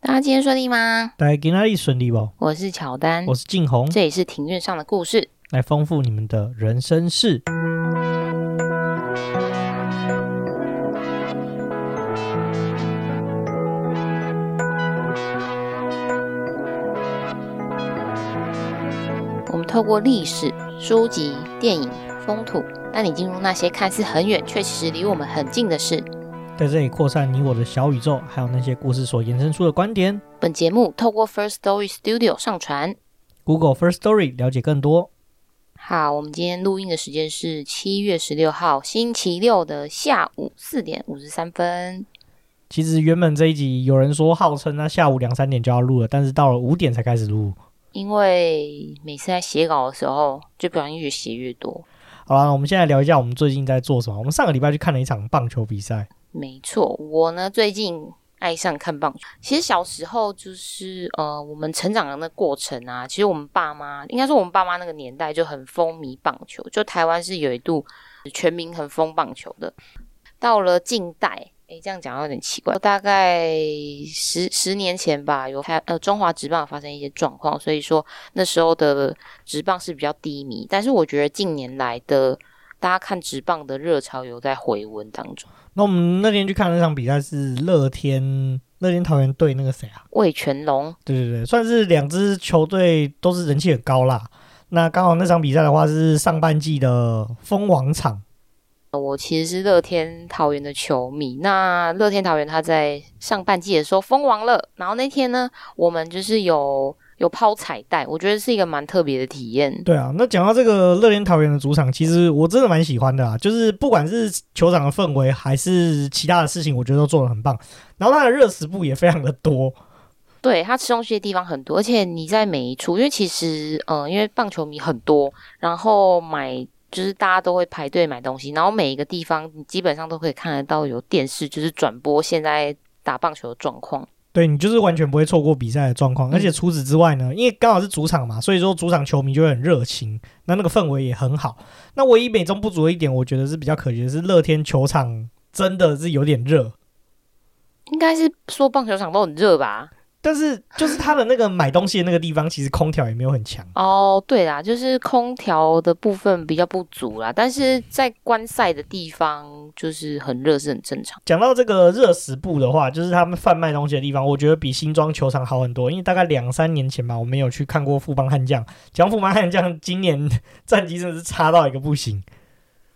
大家今天顺利吗？大家今天顺利不？我是乔丹，我是静红，这里是庭院上的故事，来丰富你们的人生事。我们透过历史、书籍、电影、风土，带你进入那些看似很远，却其实离我们很近的事。在这里扩散你我的小宇宙，还有那些故事所延伸出的观点。本节目透过 First Story Studio 上传，Google First Story 了解更多。好，我们今天录音的时间是七月十六号星期六的下午四点五十三分。其实原本这一集有人说号称他下午两三点就要录了，但是到了五点才开始录，因为每次在写稿的时候就不小心越写越多。好了，我们现在聊一下我们最近在做什么。我们上个礼拜去看了一场棒球比赛。没错，我呢最近爱上看棒球。其实小时候就是呃，我们成长的那过程啊，其实我们爸妈应该说我们爸妈那个年代就很风靡棒球，就台湾是有一度全民很疯棒球的。到了近代，诶，这样讲有点奇怪，大概十十年前吧，有台呃中华职棒发生一些状况，所以说那时候的职棒是比较低迷。但是我觉得近年来的大家看职棒的热潮有在回温当中。那我们那天去看那场比赛是乐天乐天桃园队那个谁啊？魏全龙。对对对，算是两支球队都是人气很高啦。那刚好那场比赛的话是上半季的封王场。我其实是乐天桃园的球迷。那乐天桃园他在上半季的时候封王了，然后那天呢，我们就是有。有抛彩带，我觉得是一个蛮特别的体验。对啊，那讲到这个乐天桃园的主场，其实我真的蛮喜欢的啊，就是不管是球场的氛围，还是其他的事情，我觉得都做的很棒。然后它的热食部也非常的多，对，它吃东西的地方很多，而且你在每一处，因为其实，嗯、呃，因为棒球迷很多，然后买就是大家都会排队买东西，然后每一个地方你基本上都可以看得到有电视，就是转播现在打棒球的状况。对，你就是完全不会错过比赛的状况，而且除此之外呢，因为刚好是主场嘛，所以说主场球迷就会很热情，那那个氛围也很好。那唯一美中不足的一点，我觉得是比较可惜的是，乐天球场真的是有点热。应该是说棒球场都很热吧？但是就是他的那个买东西的那个地方，其实空调也没有很强哦。对啦，就是空调的部分比较不足啦。但是在观赛的地方，就是很热是很正常。讲到这个热食部的话，就是他们贩卖东西的地方，我觉得比新庄球场好很多。因为大概两三年前吧，我们有去看过富邦悍将。讲富邦悍将今年战绩真的是差到一个不行。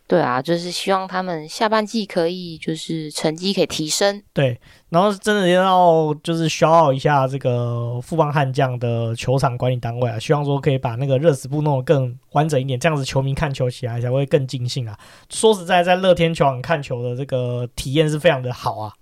对啊，就是希望他们下半季可以就是成绩可以提升。对，然后真的要就是消耗一下这个富邦悍将的球场管理单位啊，希望说可以把那个热死部弄得更完整一点，这样子球迷看球起来才会更尽兴啊。说实在，在乐天球场看球的这个体验是非常的好啊。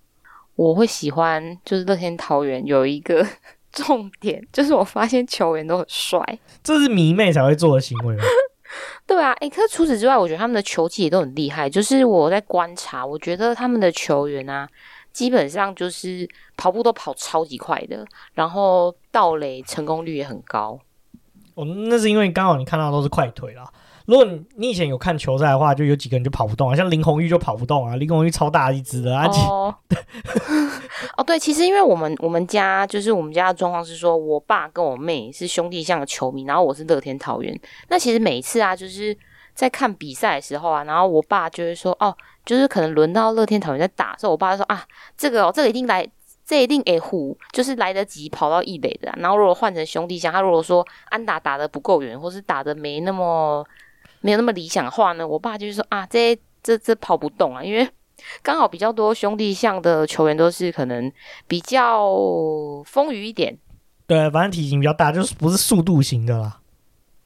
我会喜欢就是乐天桃园有一个 重点，就是我发现球员都很帅，这是迷妹才会做的行为吗？对啊，诶，可是除此之外，我觉得他们的球技也都很厉害。就是我在观察，我觉得他们的球员啊，基本上就是跑步都跑超级快的，然后盗垒成功率也很高。哦，那是因为刚好你看到的都是快腿啦。如果你你以前有看球赛的话，就有几个人就跑不动啊，像林红玉就跑不动啊，林红玉超大一只的，而且哦，哦对，其实因为我们我们家就是我们家的状况是说，我爸跟我妹是兄弟象的球迷，然后我是乐天桃园。那其实每一次啊，就是在看比赛的时候啊，然后我爸就会说，哦，就是可能轮到乐天桃园在打的时候，我爸就说啊，这个哦，这个一定来，这一定诶虎，就是来得及跑到一垒的。然后如果换成兄弟象，他如果说安打打得不够远，或是打得没那么。没有那么理想的话呢，我爸就是说啊，这这这跑不动啊，因为刚好比较多兄弟象的球员都是可能比较丰腴一点，对，反正体型比较大，就是不是速度型的啦。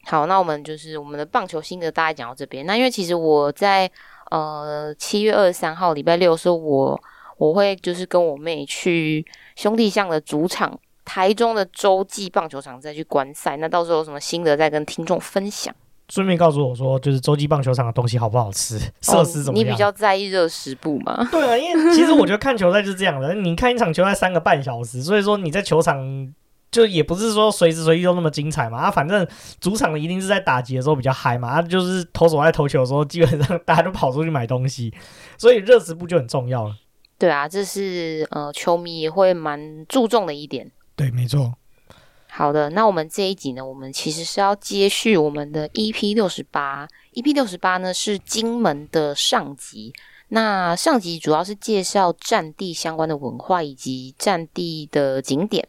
好，那我们就是我们的棒球心得大概讲到这边。那因为其实我在呃七月二十三号礼拜六的时候，我我会就是跟我妹去兄弟象的主场台中的洲际棒球场再去观赛。那到时候有什么心得再跟听众分享。顺便告诉我说，就是洲际棒球场的东西好不好吃，设施怎么样？你比较在意热食部吗？对啊，因为其实我觉得看球赛就是这样的，你看一场球赛三个半小时，所以说你在球场就也不是说随时随地都那么精彩嘛。啊，反正主场的一定是在打击的时候比较嗨嘛，啊，就是投手在投球的时候，基本上大家都跑出去买东西，所以热食部就很重要了。对啊，这是呃球迷也会蛮注重的一点。对，没错。好的，那我们这一集呢，我们其实是要接续我们的 EP 六十八，EP 六十八呢是金门的上集。那上集主要是介绍战地相关的文化以及战地的景点。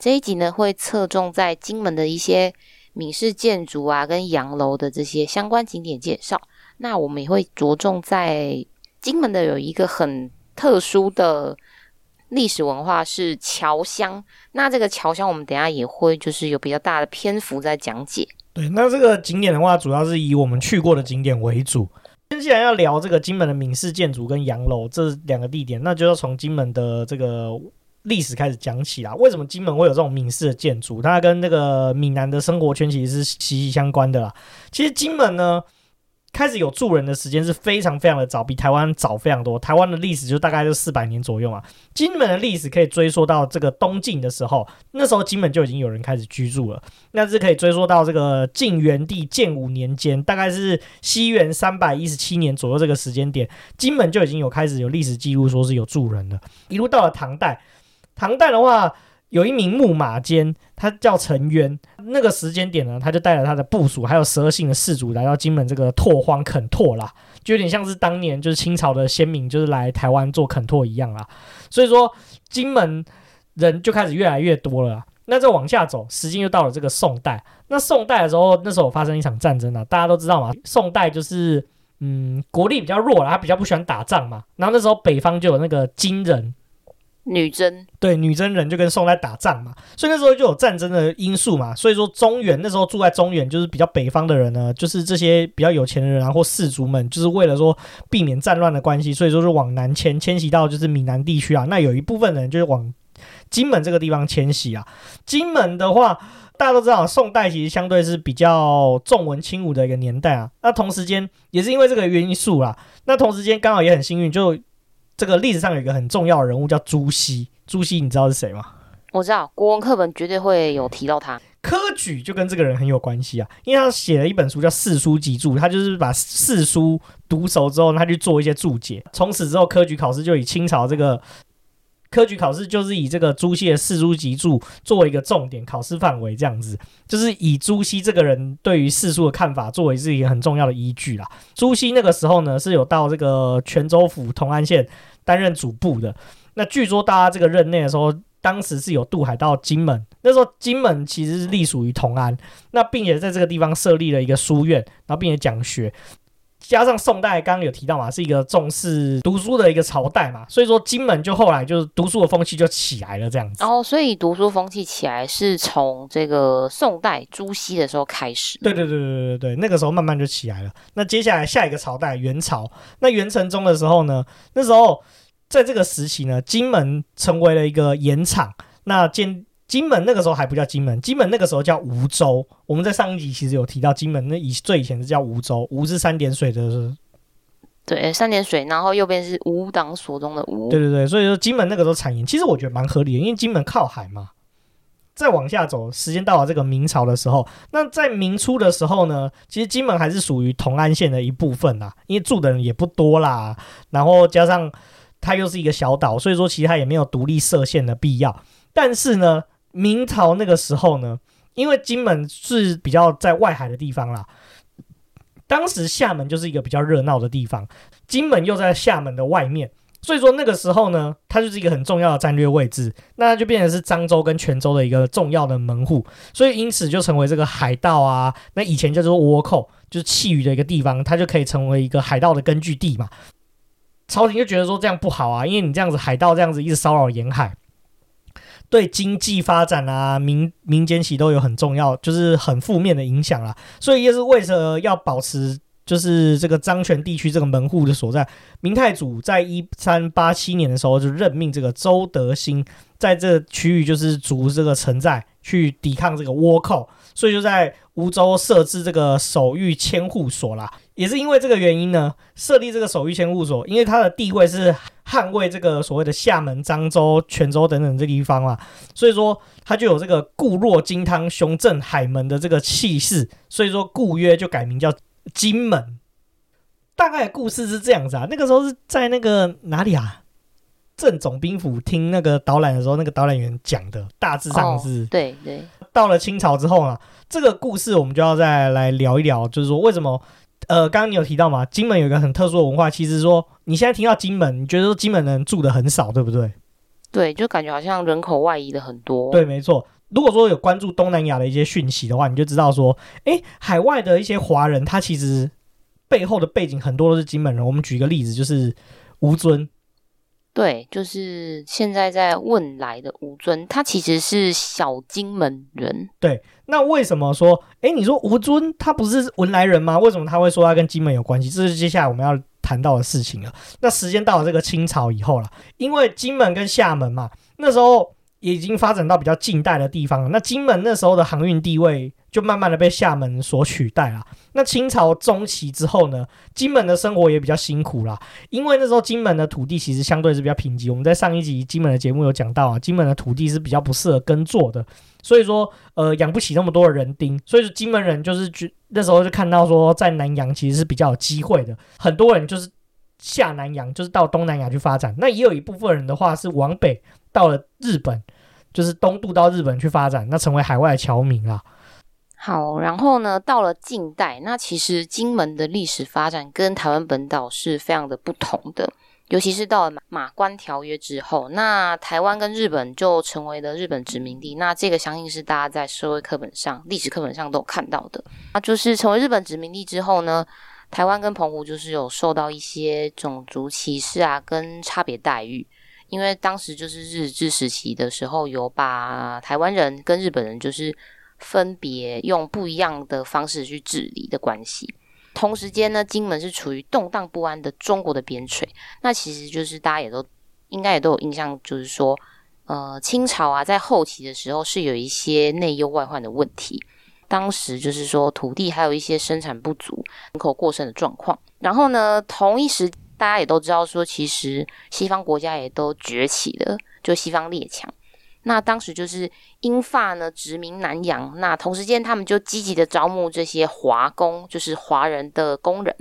这一集呢会侧重在金门的一些闽式建筑啊，跟洋楼的这些相关景点介绍。那我们也会着重在金门的有一个很特殊的。历史文化是侨乡，那这个侨乡我们等下也会就是有比较大的篇幅在讲解。对，那这个景点的话，主要是以我们去过的景点为主。既然要聊这个金门的闽式建筑跟洋楼这两个地点，那就要从金门的这个历史开始讲起啦。为什么金门会有这种闽式的建筑？它跟那个闽南的生活圈其实是息息相关的啦。其实金门呢。开始有住人的时间是非常非常的早，比台湾早非常多。台湾的历史就大概就四百年左右嘛。金门的历史可以追溯到这个东晋的时候，那时候金门就已经有人开始居住了。那是可以追溯到这个晋元帝建武年间，大概是西元三百一十七年左右这个时间点，金门就已经有开始有历史记录说是有住人的。一路到了唐代，唐代的话。有一名木马监，他叫陈渊。那个时间点呢，他就带着他的部属，还有十二姓的氏族来到金门这个拓荒垦拓啦，就有点像是当年就是清朝的先民就是来台湾做垦拓一样啦。所以说，金门人就开始越来越多了。那再往下走，时间又到了这个宋代。那宋代的时候，那时候发生一场战争啊，大家都知道嘛。宋代就是嗯，国力比较弱了，他比较不喜欢打仗嘛。然后那时候北方就有那个金人。女真对女真人就跟宋在打仗嘛，所以那时候就有战争的因素嘛，所以说中原那时候住在中原就是比较北方的人呢，就是这些比较有钱的人啊或士族们，就是为了说避免战乱的关系，所以说就往南迁，迁徙到就是闽南地区啊。那有一部分人就是往金门这个地方迁徙啊。金门的话，大家都知道，宋代其实相对是比较重文轻武的一个年代啊。那同时间也是因为这个因素啦，那同时间刚好也很幸运就。这个历史上有一个很重要的人物叫朱熹，朱熹你知道是谁吗？我知道，国文课本绝对会有提到他。科举就跟这个人很有关系啊，因为他写了一本书叫《四书集注》，他就是把四书读熟之后，他去做一些注解。从此之后，科举考试就以清朝这个科举考试就是以这个朱熹的《四书集注》作为一个重点考试范围，这样子就是以朱熹这个人对于四书的看法作为是一个很重要的依据啦。朱熹那个时候呢，是有到这个泉州府同安县。担任主簿的，那据说大家这个任内的时候，当时是有渡海到金门。那时候金门其实是隶属于同安，那并且在这个地方设立了一个书院，然后并且讲学。加上宋代刚刚有提到嘛，是一个重视读书的一个朝代嘛，所以说金门就后来就是读书的风气就起来了这样子。哦，所以读书风气起来是从这个宋代朱熹的时候开始。对对对对对对，那个时候慢慢就起来了。那接下来下一个朝代元朝，那元成宗的时候呢，那时候。在这个时期呢，金门成为了一个盐场。那金金门那个时候还不叫金门，金门那个时候叫梧州。我们在上一集其实有提到，金门那以最以前是叫梧州，梧是三点水的，对，三点水，然后右边是吾党所中的吾。对对对，所以说金门那个时候产盐，其实我觉得蛮合理的，因为金门靠海嘛。再往下走，时间到了这个明朝的时候，那在明初的时候呢，其实金门还是属于同安县的一部分啦，因为住的人也不多啦，然后加上。它又是一个小岛，所以说其实它也没有独立设县的必要。但是呢，明朝那个时候呢，因为金门是比较在外海的地方啦，当时厦门就是一个比较热闹的地方，金门又在厦门的外面，所以说那个时候呢，它就是一个很重要的战略位置，那它就变成是漳州跟泉州的一个重要的门户，所以因此就成为这个海盗啊，那以前叫做倭寇，就是缉鱼的一个地方，它就可以成为一个海盗的根据地嘛。朝廷就觉得说这样不好啊，因为你这样子海盗这样子一直骚扰沿海，对经济发展啊、民民间其实都有很重要，就是很负面的影响啦。所以也是为了要保持，就是这个漳泉地区这个门户的所在，明太祖在一三八七年的时候就任命这个周德兴在这区域就是筑这个城寨去抵抗这个倭寇，所以就在梧州设置这个守御千户所啦。也是因为这个原因呢，设立这个守御千户所，因为它的地位是捍卫这个所谓的厦门、漳州、泉州等等这地方嘛，所以说它就有这个固若金汤、雄镇海门的这个气势，所以说故曰就改名叫金门。大概故事是这样子啊，那个时候是在那个哪里啊？镇总兵府听那个导览的时候，那个导览员讲的，大致上是。对对。到了清朝之后呢，这个故事我们就要再来聊一聊，就是说为什么？呃，刚刚你有提到嘛，金门有一个很特殊的文化，其实说你现在听到金门，你觉得说金门人住的很少，对不对？对，就感觉好像人口外移的很多。对，没错。如果说有关注东南亚的一些讯息的话，你就知道说，诶，海外的一些华人，他其实背后的背景很多都是金门人。我们举一个例子，就是吴尊。对，就是现在在问来的吴尊，他其实是小金门人。对，那为什么说，诶，你说吴尊他不是文莱人吗？为什么他会说他跟金门有关系？这是接下来我们要谈到的事情了。那时间到了这个清朝以后了，因为金门跟厦门嘛，那时候。也已经发展到比较近代的地方了。那金门那时候的航运地位就慢慢的被厦门所取代了。那清朝中期之后呢，金门的生活也比较辛苦啦，因为那时候金门的土地其实相对是比较贫瘠。我们在上一集金门的节目有讲到啊，金门的土地是比较不适合耕作的，所以说呃养不起那么多的人丁，所以说金门人就是去那时候就看到说在南洋其实是比较有机会的，很多人就是下南洋，就是到东南亚去发展。那也有一部分人的话是往北。到了日本，就是东渡到日本去发展，那成为海外侨民啊。好，然后呢，到了近代，那其实金门的历史发展跟台湾本岛是非常的不同的，尤其是到了马关条约之后，那台湾跟日本就成为了日本殖民地。那这个相信是大家在社会课本上、历史课本上都有看到的。那就是成为日本殖民地之后呢，台湾跟澎湖就是有受到一些种族歧视啊，跟差别待遇。因为当时就是日治时期的时候，有把台湾人跟日本人就是分别用不一样的方式去治理的关系。同时间呢，金门是处于动荡不安的中国的边陲。那其实就是大家也都应该也都有印象，就是说，呃，清朝啊，在后期的时候是有一些内忧外患的问题。当时就是说土地还有一些生产不足、人口过剩的状况。然后呢，同一时。大家也都知道，说其实西方国家也都崛起了，就西方列强。那当时就是英法呢殖民南洋，那同时间他们就积极的招募这些华工，就是华人的工人，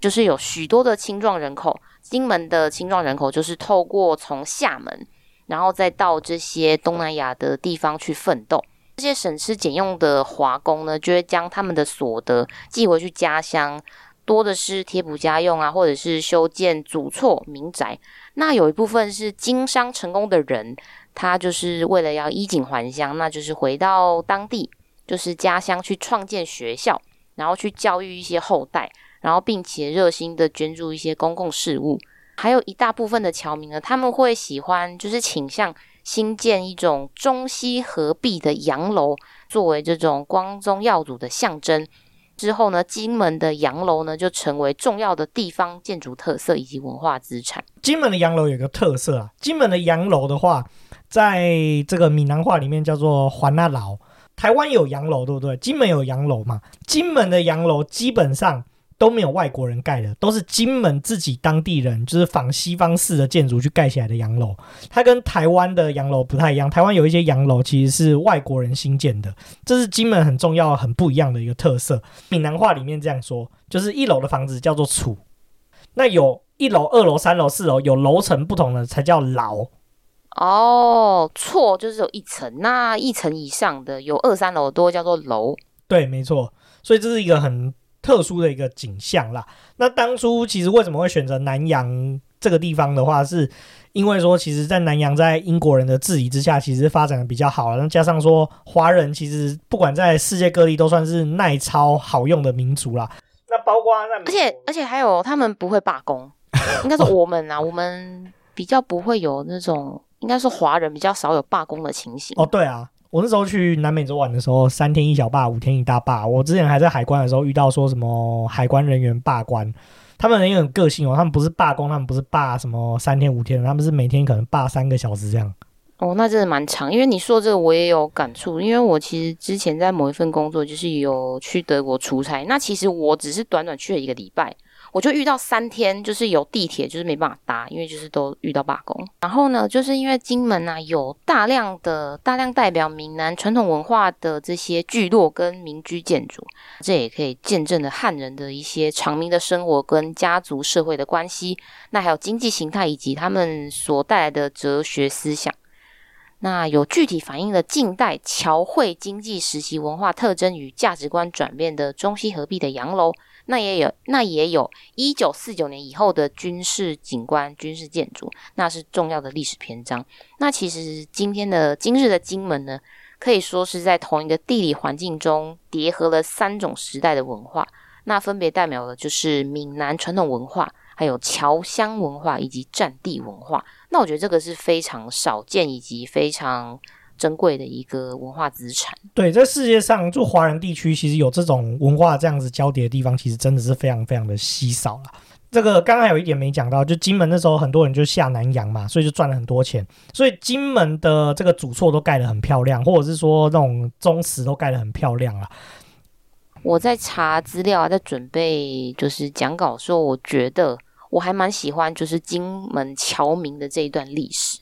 就是有许多的青壮人口。金门的青壮人口就是透过从厦门，然后再到这些东南亚的地方去奋斗。这些省吃俭用的华工呢，就会将他们的所得寄回去家乡。多的是贴补家用啊，或者是修建祖厝民宅。那有一部分是经商成功的人，他就是为了要衣锦还乡，那就是回到当地，就是家乡去创建学校，然后去教育一些后代，然后并且热心的捐助一些公共事务。还有一大部分的侨民呢，他们会喜欢就是倾向新建一种中西合璧的洋楼，作为这种光宗耀祖的象征。之后呢，金门的洋楼呢就成为重要的地方建筑特色以及文化资产。金门的洋楼有个特色啊，金门的洋楼的话，在这个闽南话里面叫做“环那楼”。台湾有洋楼，对不对？金门有洋楼嘛？金门的洋楼基本上。都没有外国人盖的，都是金门自己当地人，就是仿西方式的建筑去盖起来的洋楼。它跟台湾的洋楼不太一样，台湾有一些洋楼其实是外国人新建的，这是金门很重要、很不一样的一个特色。闽南话里面这样说，就是一楼的房子叫做厝，那有一楼、二楼、三楼、四楼，有楼层不同的才叫牢。哦，错就是有一层，那一层以上的有二三楼多叫做楼。对，没错，所以这是一个很。特殊的一个景象啦。那当初其实为什么会选择南洋这个地方的话，是因为说，其实，在南洋在英国人的治理之下，其实发展的比较好了。那加上说，华人其实不管在世界各地都算是耐操好用的民族啦。那包括那，而且而且还有他们不会罢工，应该是我们啊，我们比较不会有那种，应该是华人比较少有罢工的情形。哦，对啊。我那时候去南美洲玩的时候，三天一小罢，五天一大罢。我之前还在海关的时候遇到说什么海关人员罢关，他们人也很个性哦，他们不是罢工，他们不是罢什么三天五天，他们是每天可能罢三个小时这样。哦，那真的蛮长。因为你说这个我也有感触，因为我其实之前在某一份工作就是有去德国出差，那其实我只是短短去了一个礼拜，我就遇到三天，就是有地铁就是没办法搭，因为就是都遇到罢工。然后呢，就是因为金门啊有大量的大量代表闽南传统文化的这些聚落跟民居建筑，这也可以见证了汉人的一些长民的生活跟家族社会的关系。那还有经济形态以及他们所带来的哲学思想。那有具体反映了近代侨汇经济时期文化特征与价值观转变的中西合璧的洋楼。那也有，那也有一九四九年以后的军事景观、军事建筑，那是重要的历史篇章。那其实今天的今日的金门呢，可以说是在同一个地理环境中叠合了三种时代的文化，那分别代表的就是闽南传统文化、还有侨乡文化以及战地文化。那我觉得这个是非常少见以及非常。珍贵的一个文化资产。对，在世界上，就华人地区，其实有这种文化这样子交叠的地方，其实真的是非常非常的稀少了。这个刚刚有一点没讲到，就金门那时候很多人就下南洋嘛，所以就赚了很多钱。所以金门的这个主厝都盖得很漂亮，或者是说那种宗祠都盖得很漂亮啊。我在查资料啊，在准备就是讲稿的时候，我觉得我还蛮喜欢就是金门侨民的这一段历史。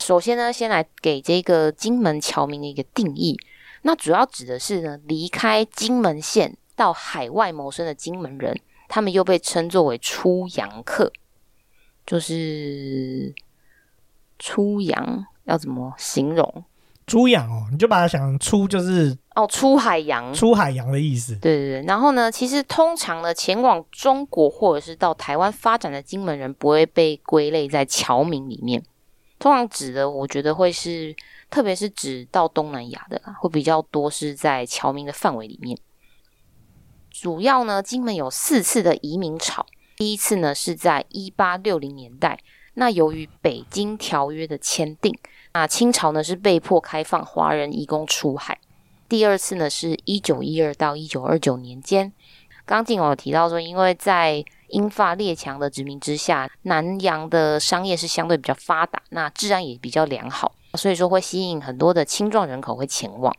首先呢，先来给这个金门侨民的一个定义。那主要指的是呢，离开金门县到海外谋生的金门人，他们又被称作为出洋客。就是出洋要怎么形容？出洋哦，你就把它想出就是哦，出海洋，出海洋的意思。对对对。然后呢，其实通常呢，前往中国或者是到台湾发展的金门人，不会被归类在侨民里面。通常指的，我觉得会是，特别是指到东南亚的，会比较多是在侨民的范围里面。主要呢，金门有四次的移民潮。第一次呢是在一八六零年代，那由于北京条约的签订，那清朝呢是被迫开放华人移工出海。第二次呢是一九一二到一九二九年间，刚进我有提到说，因为在英法列强的殖民之下，南洋的商业是相对比较发达，那治安也比较良好，所以说会吸引很多的青壮人口会前往。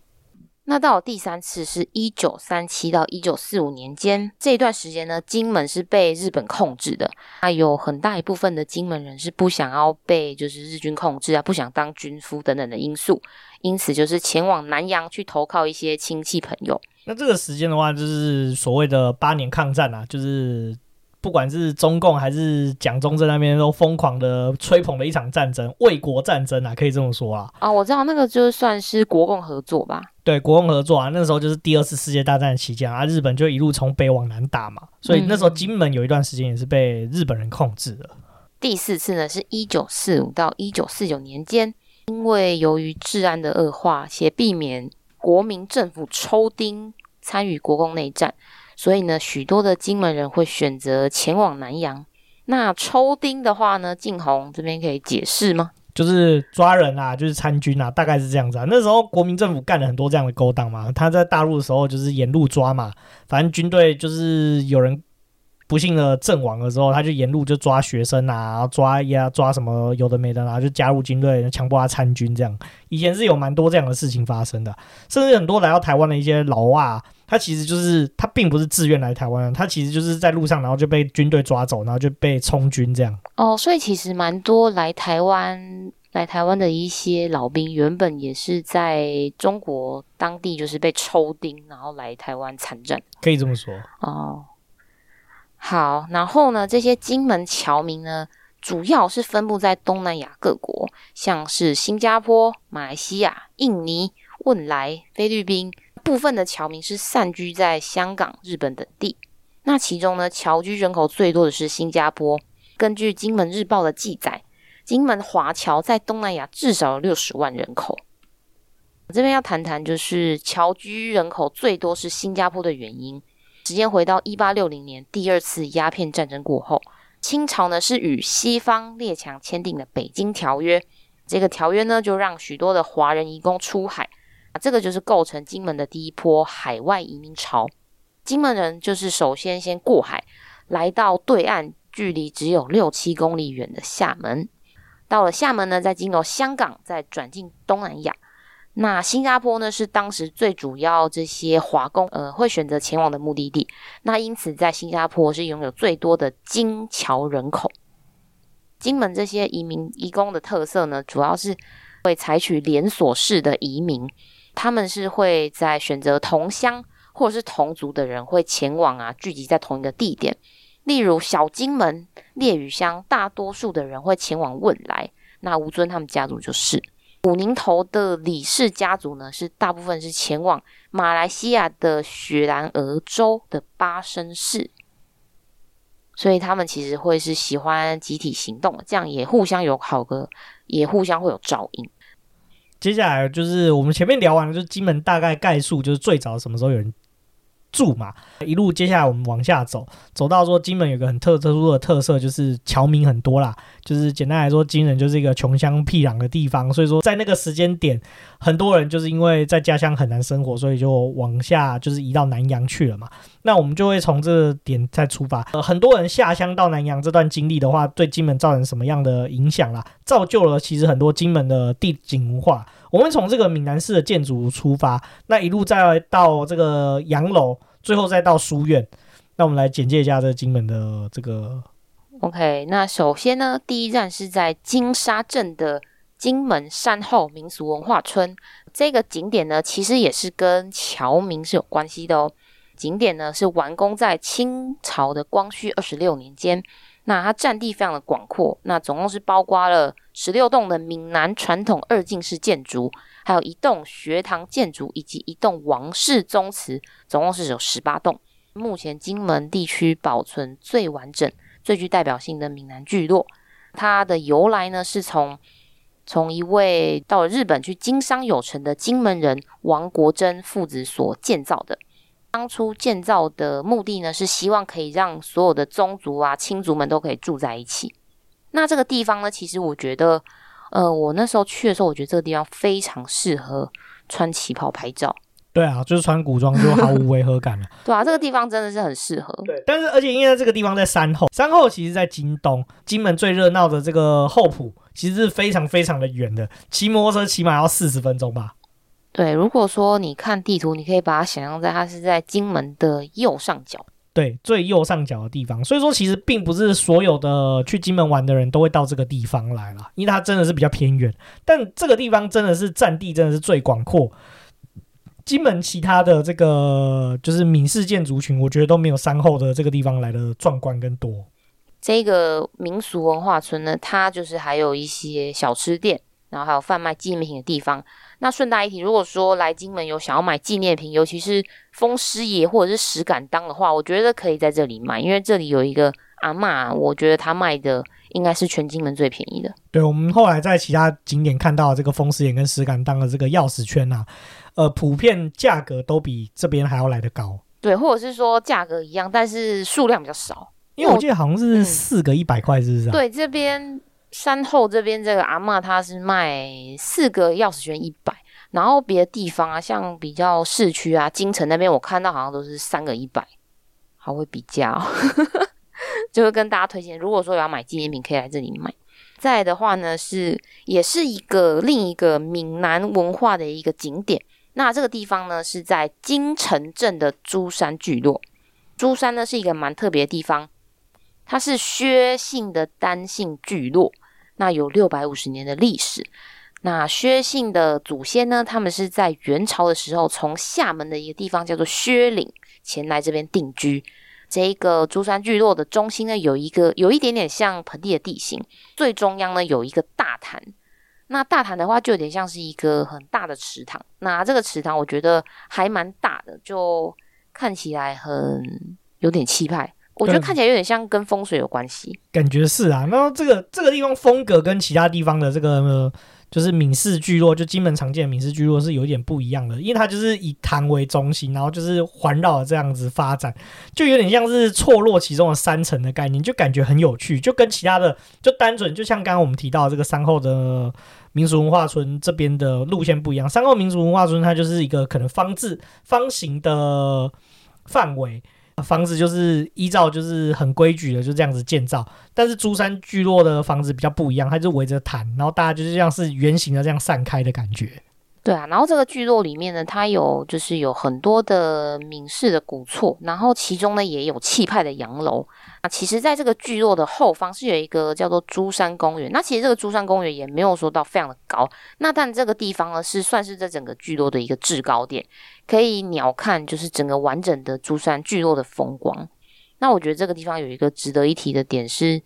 那到了第三次是一九三七到一九四五年间，这一段时间呢，金门是被日本控制的，那有很大一部分的金门人是不想要被就是日军控制啊，不想当军夫等等的因素，因此就是前往南洋去投靠一些亲戚朋友。那这个时间的话，就是所谓的八年抗战啊，就是。不管是中共还是蒋中正那边，都疯狂的吹捧了一场战争，卫国战争啊，可以这么说啊。啊，我知道那个就算是国共合作吧。对，国共合作啊，那时候就是第二次世界大战期间啊，日本就一路从北往南打嘛，所以那时候金门有一段时间也是被日本人控制的。嗯。第四次呢，是一九四五到一九四九年间，因为由于治安的恶化，且避免国民政府抽丁参与国共内战。所以呢，许多的金门人会选择前往南洋。那抽丁的话呢，晋弘这边可以解释吗？就是抓人啊，就是参军啊，大概是这样子啊。那时候国民政府干了很多这样的勾当嘛。他在大陆的时候就是沿路抓嘛，反正军队就是有人不幸的阵亡的时候，他就沿路就抓学生啊，抓呀抓什么有的没的，然后就加入军队，强迫他参军这样。以前是有蛮多这样的事情发生的，甚至很多来到台湾的一些老外。他其实就是他并不是自愿来台湾，他其实就是在路上，然后就被军队抓走，然后就被充军这样。哦，所以其实蛮多来台湾来台湾的一些老兵，原本也是在中国当地就是被抽丁，然后来台湾参战，可以这么说。哦，好，然后呢，这些金门侨民呢，主要是分布在东南亚各国，像是新加坡、马来西亚、印尼、汶莱、菲律宾。部分的侨民是散居在香港、日本等地。那其中呢，侨居人口最多的是新加坡。根据《金门日报》的记载，金门华侨在东南亚至少有六十万人口。我这边要谈谈，就是侨居人口最多是新加坡的原因。时间回到一八六零年，第二次鸦片战争过后，清朝呢是与西方列强签订了《北京条约》。这个条约呢，就让许多的华人移工出海。这个就是构成金门的第一波海外移民潮。金门人就是首先先过海，来到对岸，距离只有六七公里远的厦门。到了厦门呢，再经由香港，再转进东南亚。那新加坡呢，是当时最主要这些华工呃会选择前往的目的地。那因此，在新加坡是拥有最多的金侨人口。金门这些移民移工的特色呢，主要是会采取连锁式的移民，他们是会在选择同乡或者是同族的人会前往啊，聚集在同一个地点。例如小金门烈屿乡，大多数的人会前往汶莱，那吴尊他们家族就是。古宁头的李氏家族呢，是大部分是前往马来西亚的雪兰莪州的巴生市，所以他们其实会是喜欢集体行动，这样也互相有好个，也互相会有照应。接下来就是我们前面聊完了，就是金门大概概述，就是最早什么时候有人住嘛，一路接下来我们往下走，走到说金门有个很特特殊的特色，就是侨民很多啦。就是简单来说，金门就是一个穷乡僻壤的地方，所以说在那个时间点，很多人就是因为在家乡很难生活，所以就往下就是移到南洋去了嘛。那我们就会从这个点再出发，呃，很多人下乡到南洋这段经历的话，对金门造成什么样的影响啦？造就了其实很多金门的地景文化。我们从这个闽南式的建筑出发，那一路再到这个洋楼，最后再到书院。那我们来简介一下这个金门的这个。OK，那首先呢，第一站是在金沙镇的金门山后民俗文化村。这个景点呢，其实也是跟侨民是有关系的哦。景点呢是完工在清朝的光绪二十六年间。那它占地非常的广阔，那总共是包括了十六栋的闽南传统二进式建筑，还有一栋学堂建筑，以及一栋王氏宗祠，总共是有十八栋。目前金门地区保存最完整、最具代表性的闽南聚落，它的由来呢是从从一位到了日本去经商有成的金门人王国珍父子所建造的。当初建造的目的呢，是希望可以让所有的宗族啊、亲族们都可以住在一起。那这个地方呢，其实我觉得，呃，我那时候去的时候，我觉得这个地方非常适合穿旗袍拍照。对啊，就是穿古装就毫无违和感了。对啊，这个地方真的是很适合。对，但是而且因为这个地方在山后，山后其实在金东，金门最热闹的这个后埔，其实是非常非常的远的，骑摩托车起码要四十分钟吧。对，如果说你看地图，你可以把它想象在它是在金门的右上角，对，最右上角的地方。所以说，其实并不是所有的去金门玩的人都会到这个地方来了，因为它真的是比较偏远。但这个地方真的是占地真的是最广阔，金门其他的这个就是闽式建筑群，我觉得都没有山后的这个地方来的壮观跟多。这个民俗文化村呢，它就是还有一些小吃店，然后还有贩卖纪念品的地方。那顺带一提，如果说来金门有想要买纪念品，尤其是风狮爷或者是石敢当的话，我觉得可以在这里买，因为这里有一个阿嬷，我觉得他卖的应该是全金门最便宜的。对，我们后来在其他景点看到这个风狮爷跟石敢当的这个钥匙圈啊，呃，普遍价格都比这边还要来得高。对，或者是说价格一样，但是数量比较少。因为我记得好像是四个一百块，是不是、啊嗯？对，这边。山后这边这个阿嬷，她是卖四个钥匙圈一百，然后别的地方啊，像比较市区啊，金城那边我看到好像都是三个一百，还会比价哦，就会跟大家推荐，如果说有要买纪念品，可以来这里买。再的话呢，是也是一个另一个闽南文化的一个景点，那这个地方呢是在金城镇的珠山聚落，珠山呢是一个蛮特别的地方。它是薛姓的单姓聚落，那有六百五十年的历史。那薛姓的祖先呢，他们是在元朝的时候从厦门的一个地方叫做薛岭前来这边定居。这一个珠山聚落的中心呢，有一个有一点点像盆地的地形，最中央呢有一个大潭。那大潭的话，就有点像是一个很大的池塘。那这个池塘我觉得还蛮大的，就看起来很有点气派。我觉得看起来有点像跟风水有关系，感觉是啊。那这个这个地方风格跟其他地方的这个、呃、就是闽式聚落，就金门常见的闽式聚落是有点不一样的，因为它就是以潭为中心，然后就是环绕这样子发展，就有点像是错落其中的山城的概念，就感觉很有趣，就跟其他的就单纯就像刚刚我们提到这个山后的民俗文化村这边的路线不一样。山后民俗文化村它就是一个可能方字方形的范围。房子就是依照就是很规矩的就这样子建造，但是珠山聚落的房子比较不一样，它就围着潭，然后大家就是像是圆形的这样散开的感觉。对啊，然后这个聚落里面呢，它有就是有很多的闽式的古厝，然后其中呢也有气派的洋楼。那其实，在这个聚落的后方是有一个叫做珠山公园。那其实这个珠山公园也没有说到非常的高，那但这个地方呢是算是这整个聚落的一个制高点，可以鸟瞰就是整个完整的珠山聚落的风光。那我觉得这个地方有一个值得一提的点是，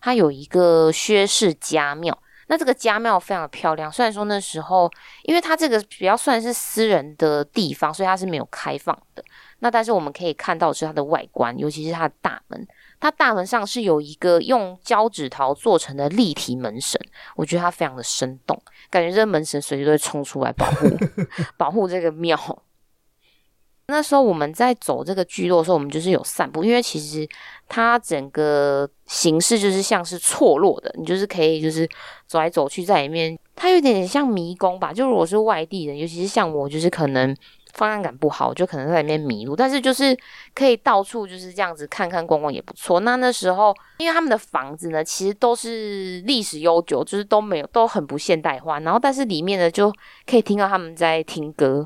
它有一个薛氏家庙。那这个家庙非常的漂亮，虽然说那时候，因为它这个比较算是私人的地方，所以它是没有开放的。那但是我们可以看到是它的外观，尤其是它的大门，它大门上是有一个用交趾陶做成的立体门神，我觉得它非常的生动，感觉这个门神随时都会冲出来保护 保护这个庙。那时候我们在走这个聚落的时候，我们就是有散步，因为其实它整个形式就是像是错落的，你就是可以就是走来走去在里面，它有点像迷宫吧。就如果是外地人，尤其是像我，就是可能方向感不好，就可能在里面迷路。但是就是可以到处就是这样子看看逛逛也不错。那那时候，因为他们的房子呢，其实都是历史悠久，就是都没有都很不现代化。然后但是里面呢，就可以听到他们在听歌。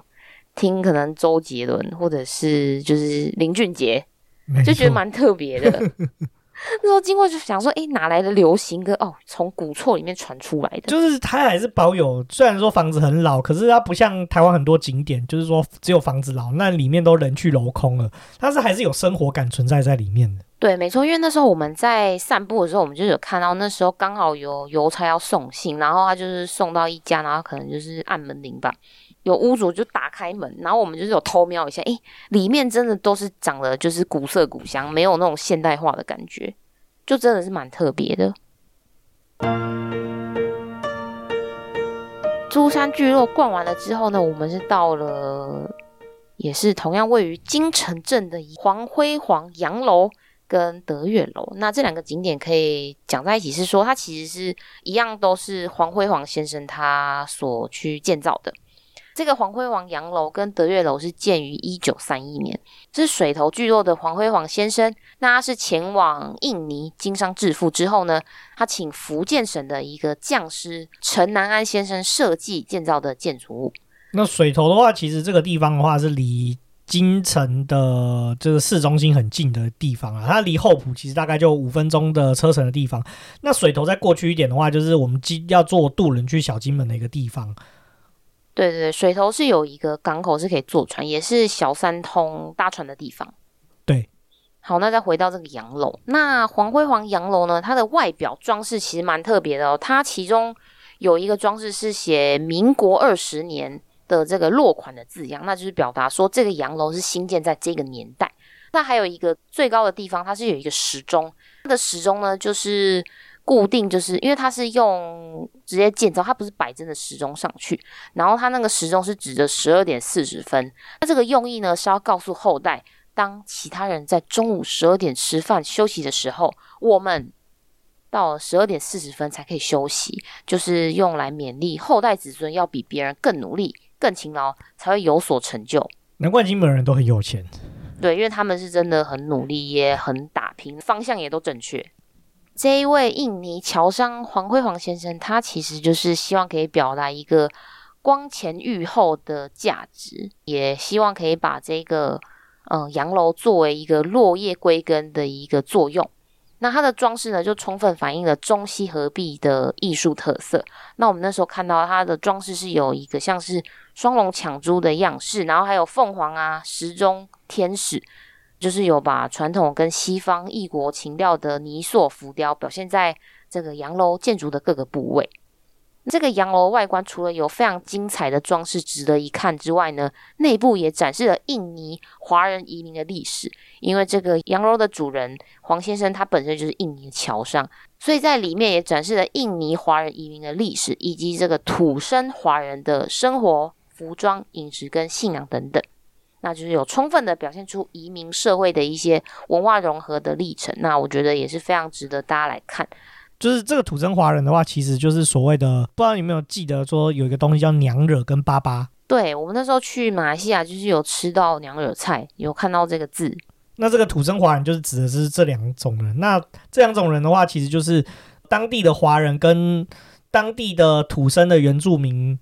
听可能周杰伦或者是就是林俊杰，就觉得蛮特别的。那时候经过就想说，诶、欸，哪来的流行歌？哦，从古厝里面传出来的。就是它还是保有，虽然说房子很老，可是它不像台湾很多景点，就是说只有房子老，那里面都人去楼空了。但是还是有生活感存在在里面的。对，没错，因为那时候我们在散步的时候，我们就有看到那时候刚好有邮差要送信，然后他就是送到一家，然后可能就是按门铃吧。有屋主就打开门，然后我们就是有偷瞄一下，诶，里面真的都是长得就是古色古香，没有那种现代化的感觉，就真的是蛮特别的。珠山聚落逛完了之后呢，我们是到了，也是同样位于金城镇的黄辉煌洋楼跟德月楼。那这两个景点可以讲在一起，是说它其实是一样，都是黄辉煌先生他所去建造的。这个黄辉煌洋楼跟德月楼是建于一九三一年，这是水头聚落的黄辉煌先生。那他是前往印尼经商致富之后呢，他请福建省的一个匠师陈南安先生设计建造的建筑物。那水头的话，其实这个地方的话是离金城的这个市中心很近的地方啊，它离后埔其实大概就五分钟的车程的地方。那水头再过去一点的话，就是我们要坐渡轮去小金门的一个地方。对对对，水头是有一个港口是可以坐船，也是小三通搭船的地方。对，好，那再回到这个洋楼，那黄辉煌洋楼呢？它的外表装饰其实蛮特别的哦。它其中有一个装饰是写“民国二十年”的这个落款的字样，那就是表达说这个洋楼是新建在这个年代。那还有一个最高的地方，它是有一个时钟，它的时钟呢就是。固定就是因为它是用直接建造，它不是摆真的时钟上去，然后它那个时钟是指着十二点四十分。那这个用意呢是要告诉后代，当其他人在中午十二点吃饭休息的时候，我们到十二点四十分才可以休息，就是用来勉励后代子孙要比别人更努力、更勤劳，才会有所成就。难怪金门人都很有钱，对，因为他们是真的很努力，也很打拼，方向也都正确。这一位印尼侨商黄辉煌先生，他其实就是希望可以表达一个光前裕后的价值，也希望可以把这个嗯洋楼作为一个落叶归根的一个作用。那它的装饰呢，就充分反映了中西合璧的艺术特色。那我们那时候看到它的装饰是有一个像是双龙抢珠的样式，然后还有凤凰啊、时钟、天使。就是有把传统跟西方异国情调的泥塑浮雕表现在这个洋楼建筑的各个部位。这个洋楼外观除了有非常精彩的装饰值得一看之外呢，内部也展示了印尼华人移民的历史。因为这个洋楼的主人黄先生他本身就是印尼的侨商，所以在里面也展示了印尼华人移民的历史，以及这个土生华人的生活、服装、饮食跟信仰等等。那就是有充分的表现出移民社会的一些文化融合的历程，那我觉得也是非常值得大家来看。就是这个土生华人的话，其实就是所谓的，不知道你有没有记得说有一个东西叫娘惹跟粑粑。对，我们那时候去马来西亚，就是有吃到娘惹菜，有看到这个字。那这个土生华人就是指的是这两种人。那这两种人的话，其实就是当地的华人跟当地的土生的原住民。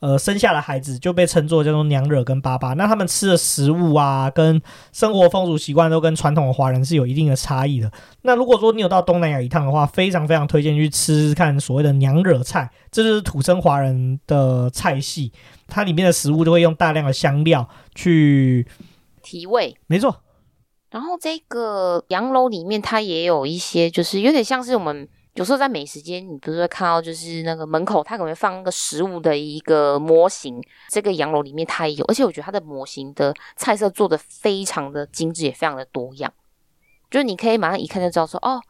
呃，生下的孩子就被称作叫做娘惹跟爸爸。那他们吃的食物啊，跟生活风俗习惯都跟传统的华人是有一定的差异的。那如果说你有到东南亚一趟的话，非常非常推荐去吃吃看所谓的娘惹菜，这就是土生华人的菜系。它里面的食物都会用大量的香料去提味，没错。然后这个洋楼里面，它也有一些，就是有点像是我们。有时候在美食街，你不是会看到，就是那个门口，它可能会放那个食物的一个模型。这个洋楼里面它也有，而且我觉得它的模型的菜色做的非常的精致，也非常的多样。就是你可以马上一看就知道说，哦，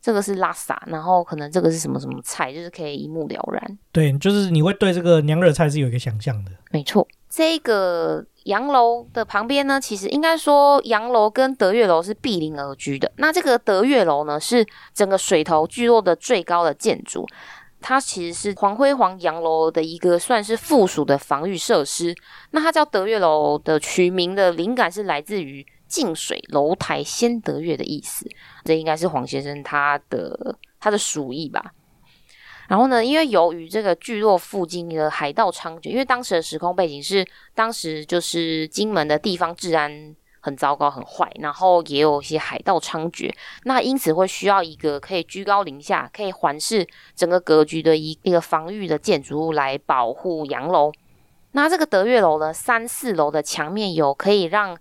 这个是拉萨，然后可能这个是什么什么菜，就是可以一目了然。对，就是你会对这个娘惹菜是有一个想象的。没错，这个。洋楼的旁边呢，其实应该说洋楼跟德月楼是毗邻而居的。那这个德月楼呢，是整个水头聚落的最高的建筑，它其实是黄辉煌洋楼的一个算是附属的防御设施。那它叫德月楼的取名的灵感是来自于“近水楼台先得月”的意思，这应该是黄先生他的他的鼠意吧。然后呢，因为由于这个聚落附近的海盗猖獗，因为当时的时空背景是当时就是金门的地方治安很糟糕、很坏，然后也有一些海盗猖獗，那因此会需要一个可以居高临下、可以环视整个格局的一一个防御的建筑物来保护洋楼。那这个德月楼呢，三四楼的墙面有可以让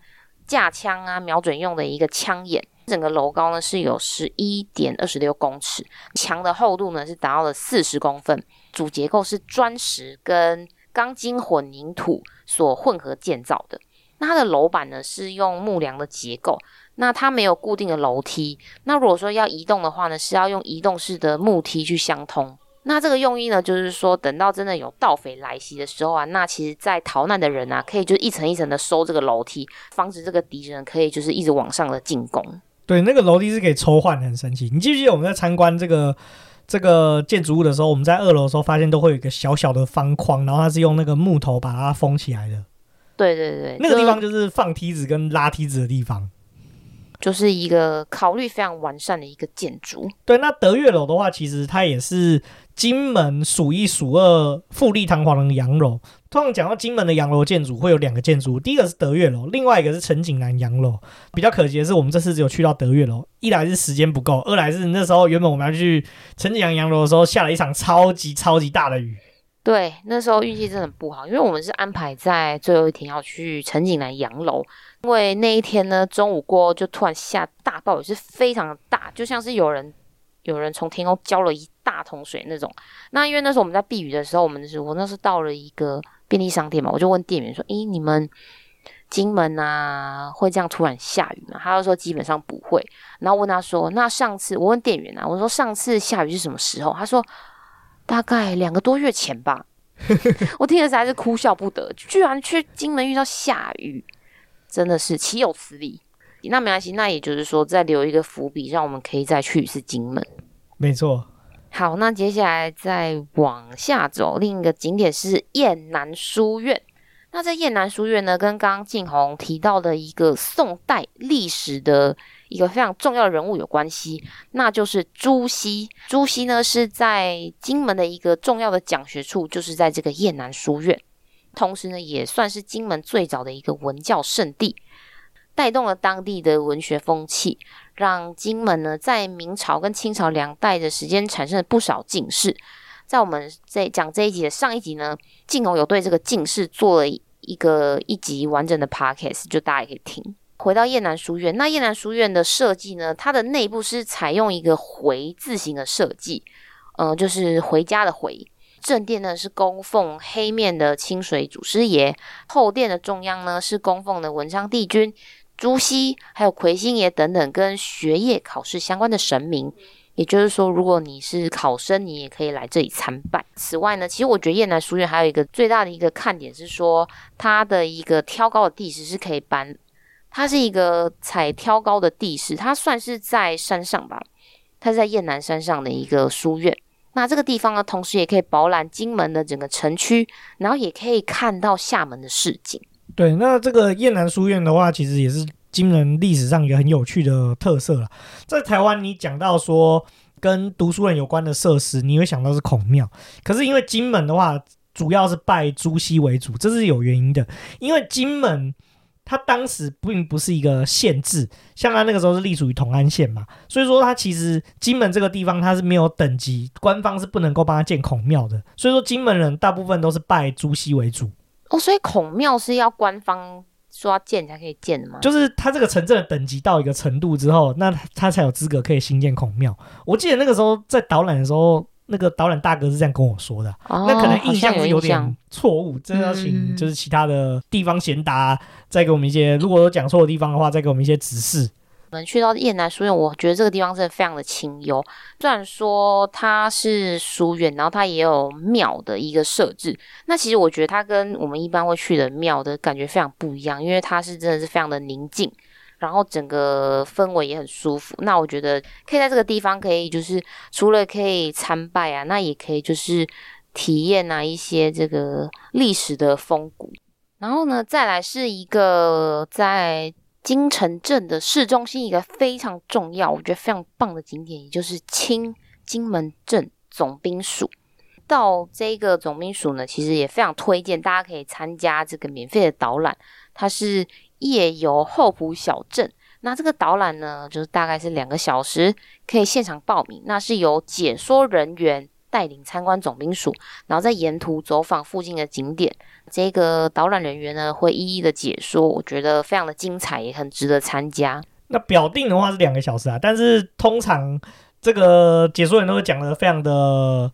架枪啊、瞄准用的一个枪眼。整个楼高呢是有十一点二十六公尺，墙的厚度呢是达到了四十公分，主结构是砖石跟钢筋混凝土所混合建造的。那它的楼板呢是用木梁的结构，那它没有固定的楼梯。那如果说要移动的话呢，是要用移动式的木梯去相通。那这个用意呢，就是说等到真的有盗匪来袭的时候啊，那其实在逃难的人啊，可以就是一层一层的收这个楼梯，防止这个敌人可以就是一直往上的进攻。对，那个楼梯是可以抽换的，很神奇。你记不记得我们在参观这个这个建筑物的时候，我们在二楼的时候发现都会有一个小小的方框，然后它是用那个木头把它封起来的。对对对，那个地方就是放梯子跟拉梯子的地方，就是一个考虑非常完善的一个建筑。对，那德月楼的话，其实它也是。金门数一数二富丽堂皇的洋楼。通常讲到金门的洋楼建筑，会有两个建筑，第一个是德月楼，另外一个是陈景南洋楼。比较可惜的是，我们这次只有去到德月楼，一来是时间不够，二来是那时候原本我们要去陈景南洋楼的时候，下了一场超级超级大的雨。对，那时候运气真的不好，因为我们是安排在最后一天要去陈景南洋楼，因为那一天呢，中午过后就突然下大暴雨，是非常的大，就像是有人。有人从天空浇了一大桶水那种，那因为那时候我们在避雨的时候，我们是我那时候到了一个便利商店嘛，我就问店员说：“诶，你们金门啊会这样突然下雨吗？”他就说基本上不会。然后问他说：“那上次我问店员啊，我说上次下雨是什么时候？”他说：“大概两个多月前吧。”我听了实在是哭笑不得，居然去金门遇到下雨，真的是岂有此理。那没关系，那也就是说再留一个伏笔，让我们可以再去一次金门。没错。好，那接下来再往下走，另一个景点是燕南书院。那在燕南书院呢，跟刚刚静红提到的一个宋代历史的一个非常重要的人物有关系，那就是朱熹。朱熹呢是在金门的一个重要的讲学处，就是在这个燕南书院，同时呢也算是金门最早的一个文教圣地。带动了当地的文学风气，让金门呢在明朝跟清朝两代的时间产生了不少进士。在我们在讲这一集的上一集呢，静红有对这个进士做了一个一集完整的 podcast，就大家也可以听。回到燕南书院，那燕南书院的设计呢，它的内部是采用一个回字形的设计，嗯、就是回家的回。正殿呢是供奉黑面的清水祖师爷，后殿的中央呢是供奉的文昌帝君。朱熹，还有魁星爷等等跟学业考试相关的神明，也就是说，如果你是考生，你也可以来这里参拜。此外呢，其实我觉得燕南书院还有一个最大的一个看点是说，它的一个挑高的地势是可以搬，它是一个采挑高的地势，它算是在山上吧，它是在燕南山上的一个书院。那这个地方呢，同时也可以饱览金门的整个城区，然后也可以看到厦门的市景。对，那这个燕南书院的话，其实也是金门历史上一个很有趣的特色了。在台湾，你讲到说跟读书人有关的设施，你会想到是孔庙。可是因为金门的话，主要是拜朱熹为主，这是有原因的。因为金门它当时并不是一个县制，像它那个时候是隶属于同安县嘛，所以说它其实金门这个地方它是没有等级，官方是不能够帮他建孔庙的。所以说金门人大部分都是拜朱熹为主。哦，所以孔庙是要官方说要建才可以建的吗？就是他这个城镇的等级到一个程度之后，那他才有资格可以兴建孔庙。我记得那个时候在导览的时候。那个导览大哥是这样跟我说的，哦、那可能印象是有点错误，真的要请就是其他的地方贤达再给我们一些，如果有讲错的地方的话，再给我们一些指示。我们去到雁南书院，我觉得这个地方真的非常的清幽，虽然说它是书院，然后它也有庙的一个设置，那其实我觉得它跟我们一般会去的庙的感觉非常不一样，因为它是真的是非常的宁静。然后整个氛围也很舒服，那我觉得可以在这个地方，可以就是除了可以参拜啊，那也可以就是体验啊一些这个历史的风骨。然后呢，再来是一个在金城镇的市中心一个非常重要，我觉得非常棒的景点，也就是清金门镇总兵署。到这个总兵署呢，其实也非常推荐大家可以参加这个免费的导览，它是。夜游后埔小镇，那这个导览呢，就是大概是两个小时，可以现场报名。那是由解说人员带领参观总兵署，然后在沿途走访附近的景点。这个导览人员呢，会一一的解说，我觉得非常的精彩，也很值得参加。那表定的话是两个小时啊，但是通常这个解说员都会讲的非常的。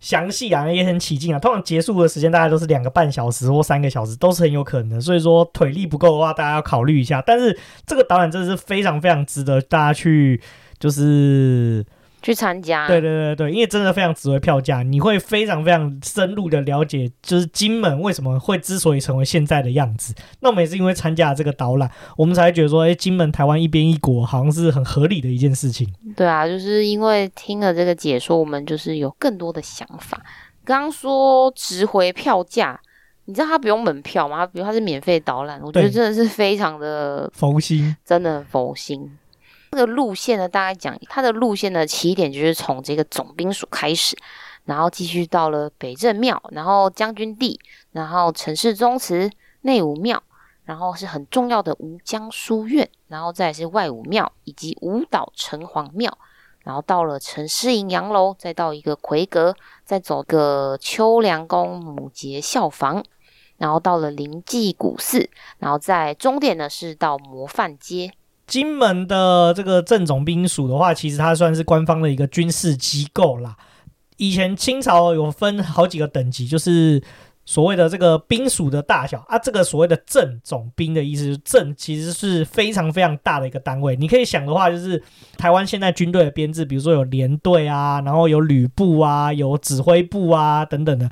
详细啊，也很起劲啊。通常结束的时间大概都是两个半小时或三个小时，都是很有可能的。所以说腿力不够的话，大家要考虑一下。但是这个导览真的是非常非常值得大家去，就是。去参加，对对对对，因为真的非常值回票价，你会非常非常深入的了解，就是金门为什么会之所以成为现在的样子。那我们也是因为参加了这个导览，我们才觉得说，哎，金门台湾一边一国，好像是很合理的一件事情。对啊，就是因为听了这个解说，我们就是有更多的想法。刚刚说值回票价，你知道他不用门票吗？比如他是免费导览，我觉得真的是非常的佛心，真的很佛心。这个路线呢，大概讲它的路线的起点就是从这个总兵署开始，然后继续到了北镇庙，然后将军地，然后陈氏宗祠、内武庙，然后是很重要的吴江书院，然后再是外武庙以及五岛城隍庙，然后到了陈师营洋楼，再到一个魁阁，再走个秋凉宫母节孝房，然后到了灵济古寺，然后在终点呢是到模范街。金门的这个镇总兵署的话，其实它算是官方的一个军事机构啦。以前清朝有分好几个等级，就是所谓的这个兵署的大小啊。这个所谓的镇总兵的意思，镇其实是非常非常大的一个单位。你可以想的话，就是台湾现在军队的编制，比如说有连队啊，然后有旅部啊，有指挥部啊等等的。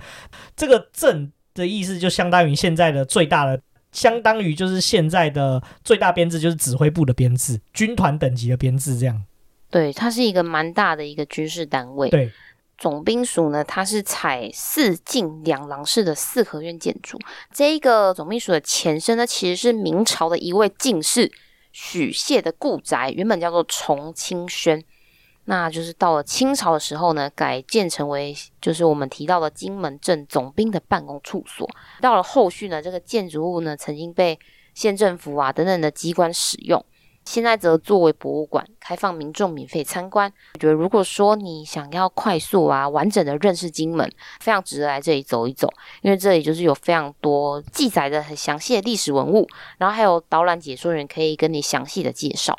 这个镇的意思就相当于现在的最大的。相当于就是现在的最大编制，就是指挥部的编制，军团等级的编制这样。对，它是一个蛮大的一个军事单位。对，总兵署呢，它是采四进两廊式的四合院建筑。这一个总兵署的前身呢，其实是明朝的一位进士许谢的故宅，原本叫做崇清轩。那就是到了清朝的时候呢，改建成为就是我们提到的金门镇总兵的办公处所。到了后续呢，这个建筑物呢曾经被县政府啊等等的机关使用，现在则作为博物馆，开放民众免费参观。我觉得如果说你想要快速啊完整的认识金门，非常值得来这里走一走，因为这里就是有非常多记载的很详细的历史文物，然后还有导览解说员可以跟你详细的介绍。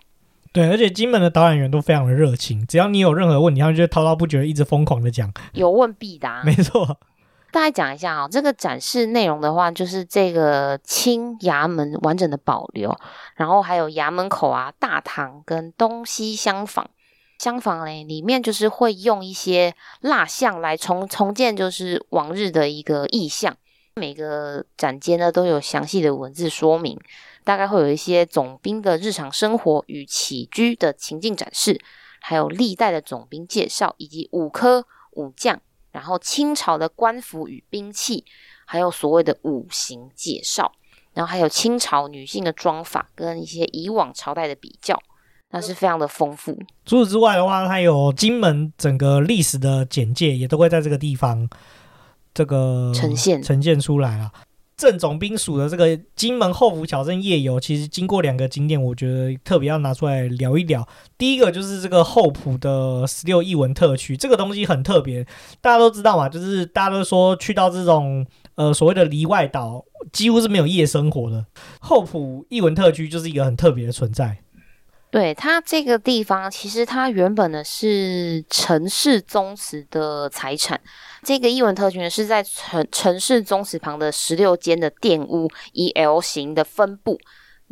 对，而且金门的导演员都非常的热情，只要你有任何问题，他们就滔滔不绝，一直疯狂的讲，有问必答。没错，大概讲一下啊，这个展示内容的话，就是这个清衙门完整的保留，然后还有衙门口啊、大堂跟东西厢房，厢房嘞里面就是会用一些蜡像来重重建，就是往日的一个意象。每个展间呢都有详细的文字说明。大概会有一些总兵的日常生活与起居的情境展示，还有历代的总兵介绍，以及武科武将，然后清朝的官服与兵器，还有所谓的五行介绍，然后还有清朝女性的妆法跟一些以往朝代的比较，那是非常的丰富。除此之外的话，它有金门整个历史的简介，也都会在这个地方。这个呈现呈现出来了。正总兵署的这个金门后埔小镇夜游，其实经过两个景点，我觉得特别要拿出来聊一聊。第一个就是这个后埔的十六艺文特区，这个东西很特别，大家都知道嘛，就是大家都说去到这种呃所谓的离外岛，几乎是没有夜生活的。后埔艺文特区就是一个很特别的存在。对，它这个地方，其实它原本呢是城市宗祠的财产。这个译文特权呢是在城城市宗祠旁的十六间的殿屋，以 L 型的分布。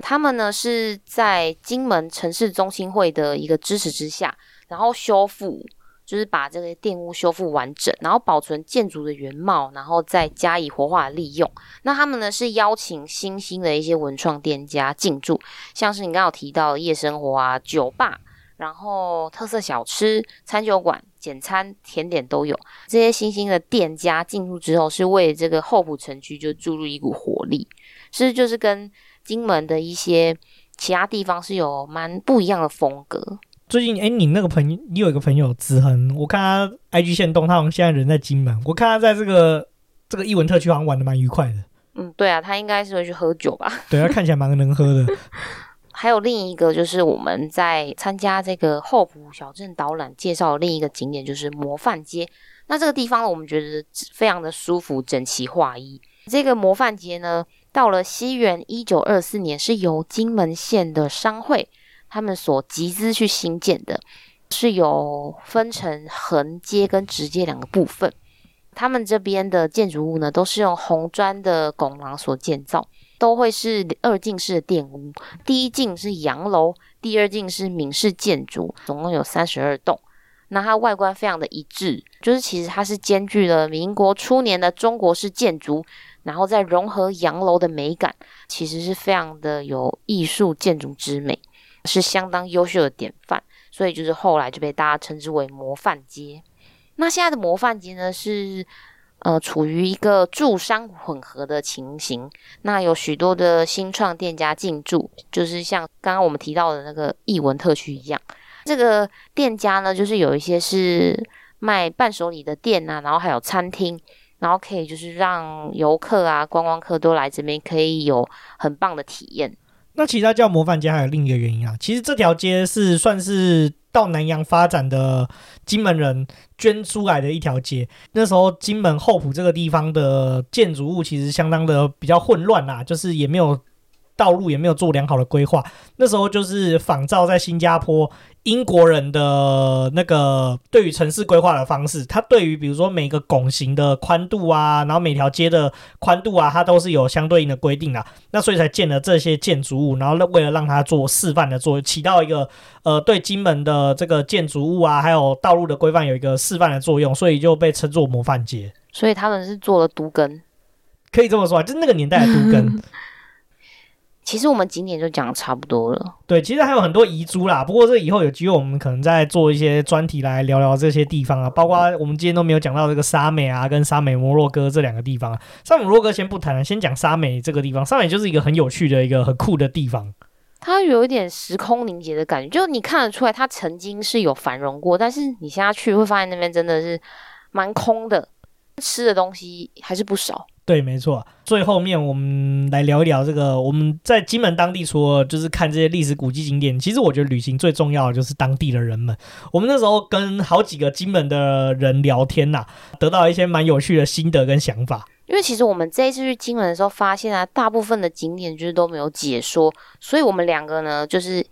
他们呢是在金门城市中心会的一个支持之下，然后修复。就是把这个店屋修复完整，然后保存建筑的原貌，然后再加以活化利用。那他们呢是邀请新兴的一些文创店家进驻，像是你刚刚有提到夜生活啊、酒吧，然后特色小吃、餐酒馆、简餐、甜点都有。这些新兴的店家进驻之后，是为这个后埔城区就注入一股活力，是就是跟金门的一些其他地方是有蛮不一样的风格。最近，哎，你那个朋友，你有一个朋友子恒，我看他 IG 线动，他好像现在人在金门。我看他在这个这个艺文特区好像玩的蛮愉快的。嗯，对啊，他应该是会去喝酒吧？对，他 看起来蛮能喝的。还有另一个就是我们在参加这个后埔小镇导览介绍的另一个景点，就是模范街。那这个地方呢，我们觉得非常的舒服，整齐划一。这个模范街呢，到了西元一九二四年，是由金门县的商会。他们所集资去新建的，是有分成横街跟直街两个部分。他们这边的建筑物呢，都是用红砖的拱廊所建造，都会是二进式的殿屋。第一进是洋楼，第二进是闽式建筑，总共有三十二栋。那它外观非常的一致，就是其实它是兼具了民国初年的中国式建筑，然后再融合洋楼的美感，其实是非常的有艺术建筑之美。是相当优秀的典范，所以就是后来就被大家称之为模范街。那现在的模范街呢，是呃处于一个住商混合的情形。那有许多的新创店家进驻，就是像刚刚我们提到的那个艺文特区一样。这个店家呢，就是有一些是卖伴手礼的店啊，然后还有餐厅，然后可以就是让游客啊、观光客都来这边，可以有很棒的体验。那其实它叫模范街还有另一个原因啊，其实这条街是算是到南洋发展的金门人捐出来的一条街。那时候金门后埔这个地方的建筑物其实相当的比较混乱啦，就是也没有道路，也没有做良好的规划。那时候就是仿照在新加坡。英国人的那个对于城市规划的方式，他对于比如说每个拱形的宽度啊，然后每条街的宽度啊，它都是有相对应的规定的。那所以才建了这些建筑物，然后为了让它做示范的作用，起到一个呃对金门的这个建筑物啊，还有道路的规范有一个示范的作用，所以就被称作模范街。所以他们是做了都根，可以这么说啊，就是那个年代的都更。其实我们景点就讲的差不多了。对，其实还有很多遗珠啦。不过这以后有机会，我们可能再做一些专题来聊聊这些地方啊。包括我们今天都没有讲到这个沙美啊，跟沙美摩洛哥这两个地方啊。沙美摩洛哥先不谈了，先讲沙美这个地方。沙美就是一个很有趣的一个很酷的地方。它有一点时空凝结的感觉，就你看得出来，它曾经是有繁荣过，但是你现在去会发现那边真的是蛮空的，吃的东西还是不少。对，没错。最后面我们来聊一聊这个，我们在金门当地，除了就是看这些历史古迹景点，其实我觉得旅行最重要的就是当地的人们。我们那时候跟好几个金门的人聊天呐、得到一些蛮有趣的心得跟想法。因为其实我们这一次去金门的时候，发现啊，大部分的景点就是都没有解说，所以我们两个呢，就是。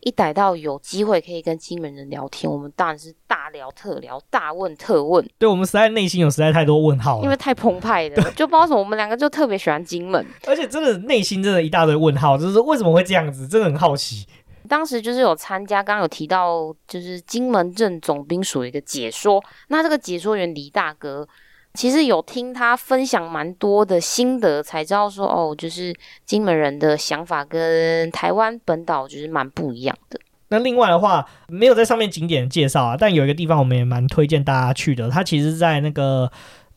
一逮到有机会可以跟金门人聊天，我们当然是大聊特聊，大问特问。对，我们实在内心有实在太多问号了，因为太澎湃了，就不知道为什么我们两个就特别喜欢金门，而且真的内心真的一大堆问号，就是为什么会这样子，真的很好奇。当时就是有参加，刚刚有提到就是金门镇总兵署的一个解说，那这个解说员李大哥。其实有听他分享蛮多的心得，才知道说哦，就是金门人的想法跟台湾本岛就是蛮不一样的。那另外的话，没有在上面景点介绍啊，但有一个地方我们也蛮推荐大家去的。它其实，在那个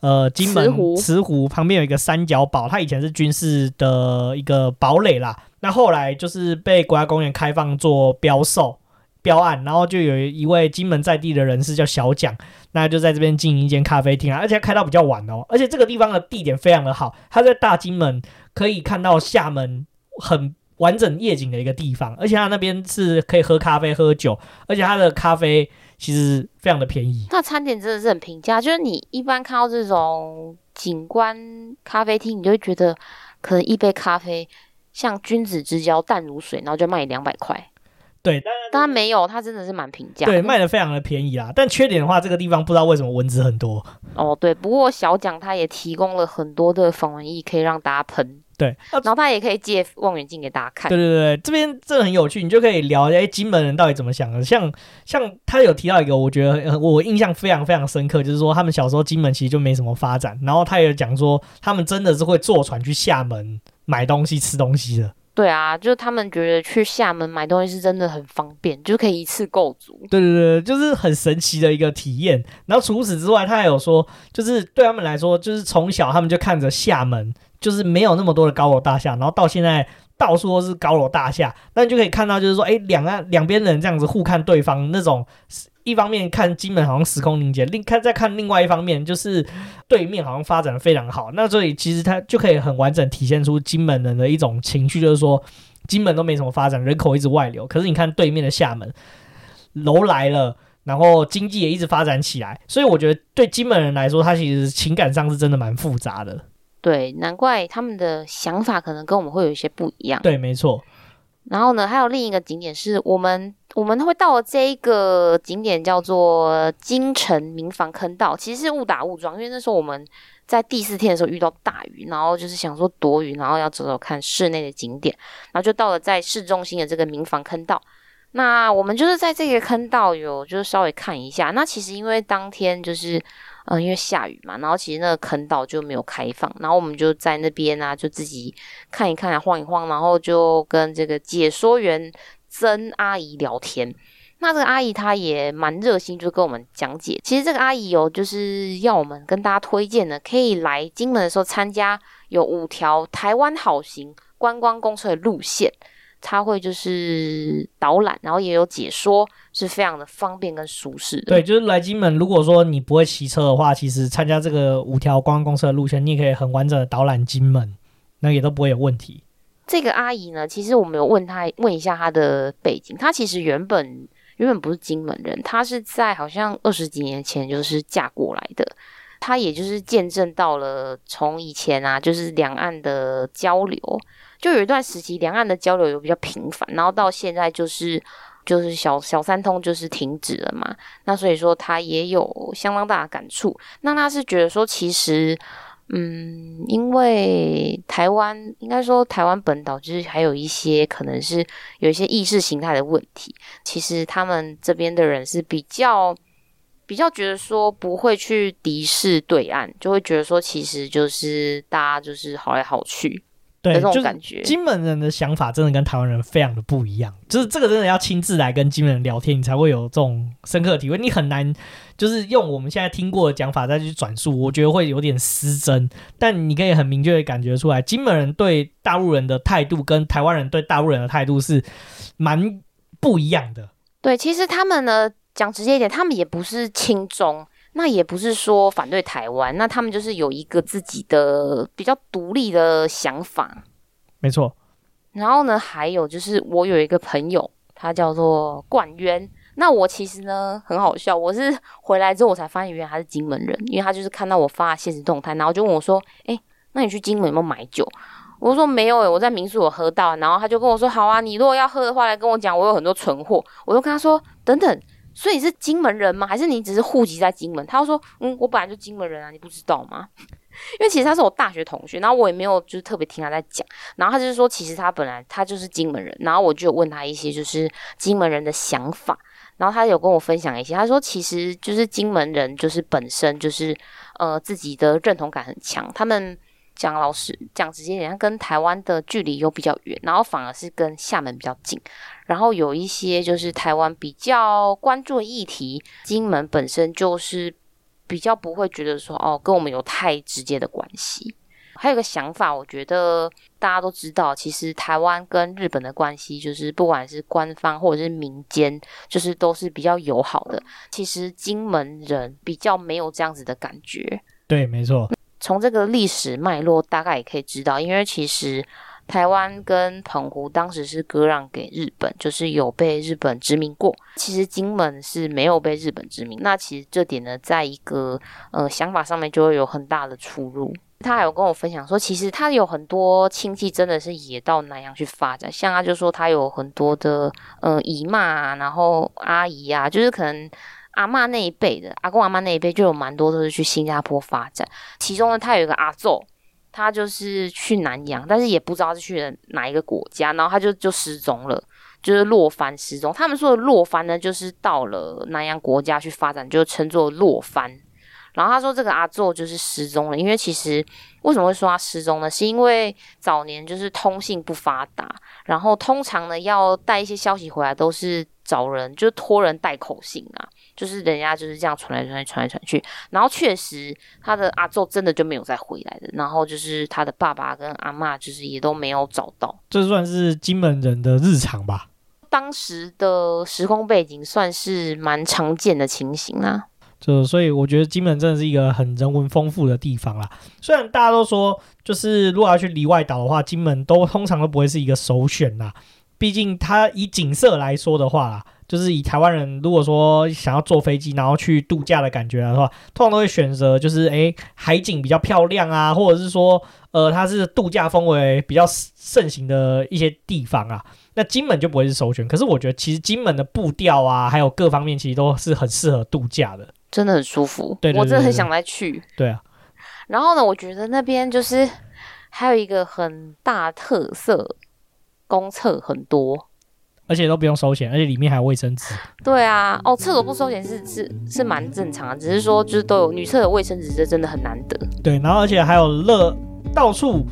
呃金门慈湖，慈湖旁边有一个三角堡，它以前是军事的一个堡垒啦。那后来就是被国家公园开放做标售标案，然后就有一位金门在地的人士叫小蒋。那就在这边经营一间咖啡厅啊，而且开到比较晚哦。而且这个地方的地点非常的好，它在大金门可以看到厦门很完整夜景的一个地方，而且它那边是可以喝咖啡喝酒，而且它的咖啡其实非常的便宜。那餐点真的是很平价，就是你一般看到这种景观咖啡厅，你就会觉得可能一杯咖啡像君子之交淡如水，然后就卖你两百块。对，但但它没有，它真的是蛮平价。对，卖的非常的便宜啦。但缺点的话，这个地方不知道为什么蚊子很多。哦，对，不过小蒋他也提供了很多的防蚊液，可以让大家喷。对，啊、然后他也可以借望远镜给大家看。对对对，这边真的很有趣，你就可以聊一下，哎，金门人到底怎么想的？像像他有提到一个，我觉得我印象非常非常深刻，就是说他们小时候金门其实就没什么发展，然后他也讲说他们真的是会坐船去厦门买东西吃东西的。对啊，就是他们觉得去厦门买东西是真的很方便，就可以一次购足。对对对，就是很神奇的一个体验。然后除此之外，他还有说，就是对他们来说，就是从小他们就看着厦门，就是没有那么多的高楼大厦，然后到现在到处都是高楼大厦，那你就可以看到，就是说，哎，两岸两边人这样子互看对方那种。一方面看金门好像时空凝结，另看再看另外一方面，就是对面好像发展的非常好。那所以其实它就可以很完整体现出金门人的一种情绪，就是说金门都没什么发展，人口一直外流。可是你看对面的厦门，楼来了，然后经济也一直发展起来。所以我觉得对金门人来说，他其实情感上是真的蛮复杂的。对，难怪他们的想法可能跟我们会有一些不一样。对，没错。然后呢，还有另一个景点是我们我们会到的这一个景点叫做金城民房坑道，其实是误打误撞，因为那时候我们在第四天的时候遇到大雨，然后就是想说躲雨，然后要走走看室内的景点，然后就到了在市中心的这个民房坑道。那我们就是在这个坑道有就是稍微看一下，那其实因为当天就是。嗯，因为下雨嘛，然后其实那个坑道就没有开放，然后我们就在那边啊，就自己看一看，晃一晃，然后就跟这个解说员曾阿姨聊天。那这个阿姨她也蛮热心，就跟我们讲解。其实这个阿姨有就是要我们跟大家推荐的，可以来金门的时候参加有五条台湾好行观光公车的路线。他会就是导览，然后也有解说，是非常的方便跟舒适的。对，就是来金门，如果说你不会骑车的话，其实参加这个五条观光公司的路线，你也可以很完整的导览金门，那也都不会有问题。这个阿姨呢，其实我们有问她问一下她的背景，她其实原本原本不是金门人，她是在好像二十几年前就是嫁过来的，她也就是见证到了从以前啊，就是两岸的交流。就有一段时期，两岸的交流有比较频繁，然后到现在就是就是小小三通就是停止了嘛。那所以说他也有相当大的感触。那他是觉得说，其实嗯，因为台湾应该说台湾本岛就是还有一些可能是有一些意识形态的问题。其实他们这边的人是比较比较觉得说不会去敌视对岸，就会觉得说其实就是大家就是好来好去。对，就是金门人的想法真的跟台湾人非常的不一样，就是这个真的要亲自来跟金门人聊天，你才会有这种深刻的体会。你很难就是用我们现在听过的讲法再去转述，我觉得会有点失真。但你可以很明确的感觉出来，金门人对大陆人的态度跟台湾人对大陆人的态度是蛮不一样的。对，其实他们呢，讲直接一点，他们也不是亲中。那也不是说反对台湾，那他们就是有一个自己的比较独立的想法，没错。然后呢，还有就是我有一个朋友，他叫做冠渊。那我其实呢很好笑，我是回来之后我才发现，原来他是金门人，因为他就是看到我发现实动态，然后就问我说：“诶，那你去金门有没有买酒？”我说：“没有诶，我在民宿有喝到。”然后他就跟我说：“好啊，你如果要喝的话，来跟我讲，我有很多存货。”我就跟他说：“等等。”所以你是金门人吗？还是你只是户籍在金门？他说：“嗯，我本来就金门人啊，你不知道吗？” 因为其实他是我大学同学，然后我也没有就是特别听他在讲。然后他就是说，其实他本来他就是金门人。然后我就问他一些就是金门人的想法，然后他有跟我分享一些。他说，其实就是金门人就是本身就是呃自己的认同感很强，他们。讲老实讲直接点，他跟台湾的距离又比较远，然后反而是跟厦门比较近。然后有一些就是台湾比较关注的议题，金门本身就是比较不会觉得说哦，跟我们有太直接的关系。还有个想法，我觉得大家都知道，其实台湾跟日本的关系，就是不管是官方或者是民间，就是都是比较友好的。其实金门人比较没有这样子的感觉。对，没错。从这个历史脉络，大概也可以知道，因为其实。台湾跟澎湖当时是割让给日本，就是有被日本殖民过。其实金门是没有被日本殖民。那其实这点呢，在一个呃想法上面就会有很大的出入。他还有跟我分享说，其实他有很多亲戚真的是也到南洋去发展，像他就说他有很多的呃姨妈啊，然后阿姨啊，就是可能阿嬷那一辈的阿公阿嬷那一辈就有蛮多都是去新加坡发展。其中呢，他有一个阿祖。他就是去南洋，但是也不知道是去了哪一个国家，然后他就就失踪了，就是落帆失踪。他们说的落帆呢，就是到了南洋国家去发展，就称作落帆。然后他说这个阿祖就是失踪了，因为其实为什么会说他失踪呢？是因为早年就是通信不发达，然后通常呢要带一些消息回来都是找人，就是托人带口信啊。就是人家就是这样传来传去传来传去，然后确实他的阿祖真的就没有再回来的，然后就是他的爸爸跟阿嬷就是也都没有找到，这算是金门人的日常吧？当时的时空背景算是蛮常见的情形啦。就所以我觉得金门真的是一个很人文丰富的地方啦。虽然大家都说，就是如果要去离外岛的话，金门都通常都不会是一个首选啦。毕竟它以景色来说的话啦。就是以台湾人如果说想要坐飞机然后去度假的感觉的话，通常都会选择就是诶海景比较漂亮啊，或者是说呃它是度假氛围比较盛行的一些地方啊。那金门就不会是首选。可是我觉得其实金门的步调啊，还有各方面其实都是很适合度假的，真的很舒服。对，对，对，对，我真的很想再去。对啊。然后呢，我觉得那边就是还有一个很大特色，公厕很多。而且都不用收钱，而且里面还有卫生纸。对啊，哦，厕所不收钱是是是蛮正常的，只是说就是都有女厕的卫生纸，这真的很难得。对，然后而且还有乐，到处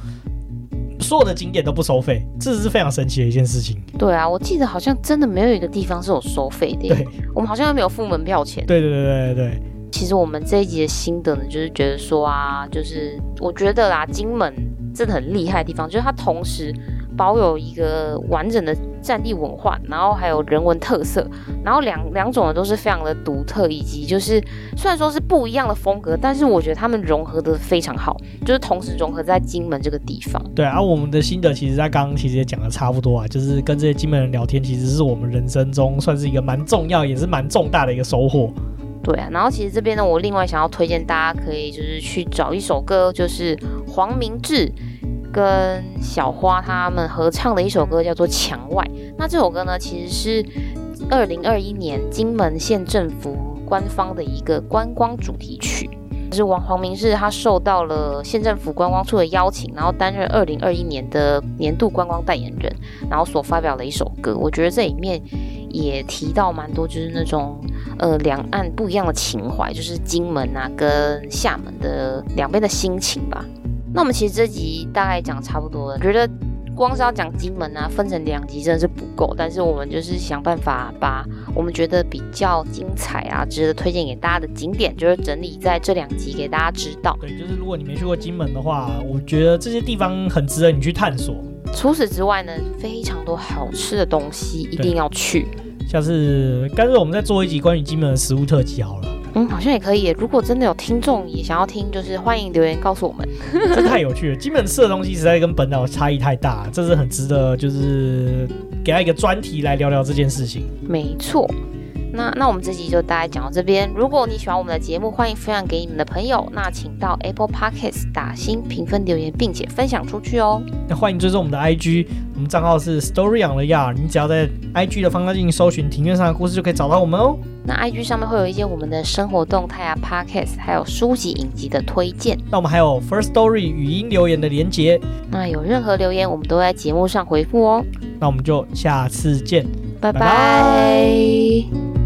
所有的景点都不收费，这是非常神奇的一件事情。对啊，我记得好像真的没有一个地方是有收费的。对，我们好像都没有付门票钱。对对对对对。其实我们这一集的心得呢，就是觉得说啊，就是我觉得啦，金门真的很厉害的地方，就是它同时。保有一个完整的战地文化，然后还有人文特色，然后两两种呢都是非常的独特，以及就是虽然说是不一样的风格，但是我觉得他们融合的非常好，就是同时融合在金门这个地方。对啊，我们的心得其实在刚刚其实也讲的差不多啊，就是跟这些金门人聊天，其实是我们人生中算是一个蛮重要也是蛮重大的一个收获。对啊，然后其实这边呢，我另外想要推荐大家可以就是去找一首歌，就是黄明志。跟小花他们合唱的一首歌叫做《墙外》。那这首歌呢，其实是二零二一年金门县政府官方的一个观光主题曲。就是王黄明志他受到了县政府观光处的邀请，然后担任二零二一年的年度观光代言人，然后所发表的一首歌。我觉得这里面也提到蛮多，就是那种呃两岸不一样的情怀，就是金门啊跟厦门的两边的心情吧。那我们其实这集大概讲差不多了，觉得光是要讲金门啊，分成两集真的是不够。但是我们就是想办法把我们觉得比较精彩啊、值得推荐给大家的景点，就是整理在这两集给大家知道。对，就是如果你没去过金门的话，我觉得这些地方很值得你去探索。除此之外呢，非常多好吃的东西一定要去。下次干脆我们再做一集关于金门的食物特辑好了。嗯，好像也可以。如果真的有听众也想要听，就是欢迎留言告诉我们。这太有趣了，金门吃的东西实在跟本岛差异太大，这是很值得，就是给他一个专题来聊聊这件事情。没错。那那我们这集就大概讲到这边。如果你喜欢我们的节目，欢迎分享给你们的朋友。那请到 Apple Podcast 打新评分留言，并且分享出去哦。那欢迎追踪我们的 IG，我们账号是 Story on the Yard。你只要在 IG 的方向进行搜寻“庭院上的故事”，就可以找到我们哦。那 IG 上面会有一些我们的生活动态啊，Podcast，还有书籍影集的推荐。那我们还有 First Story 语音留言的连接。那有任何留言，我们都在节目上回复哦。那我们就下次见，拜拜。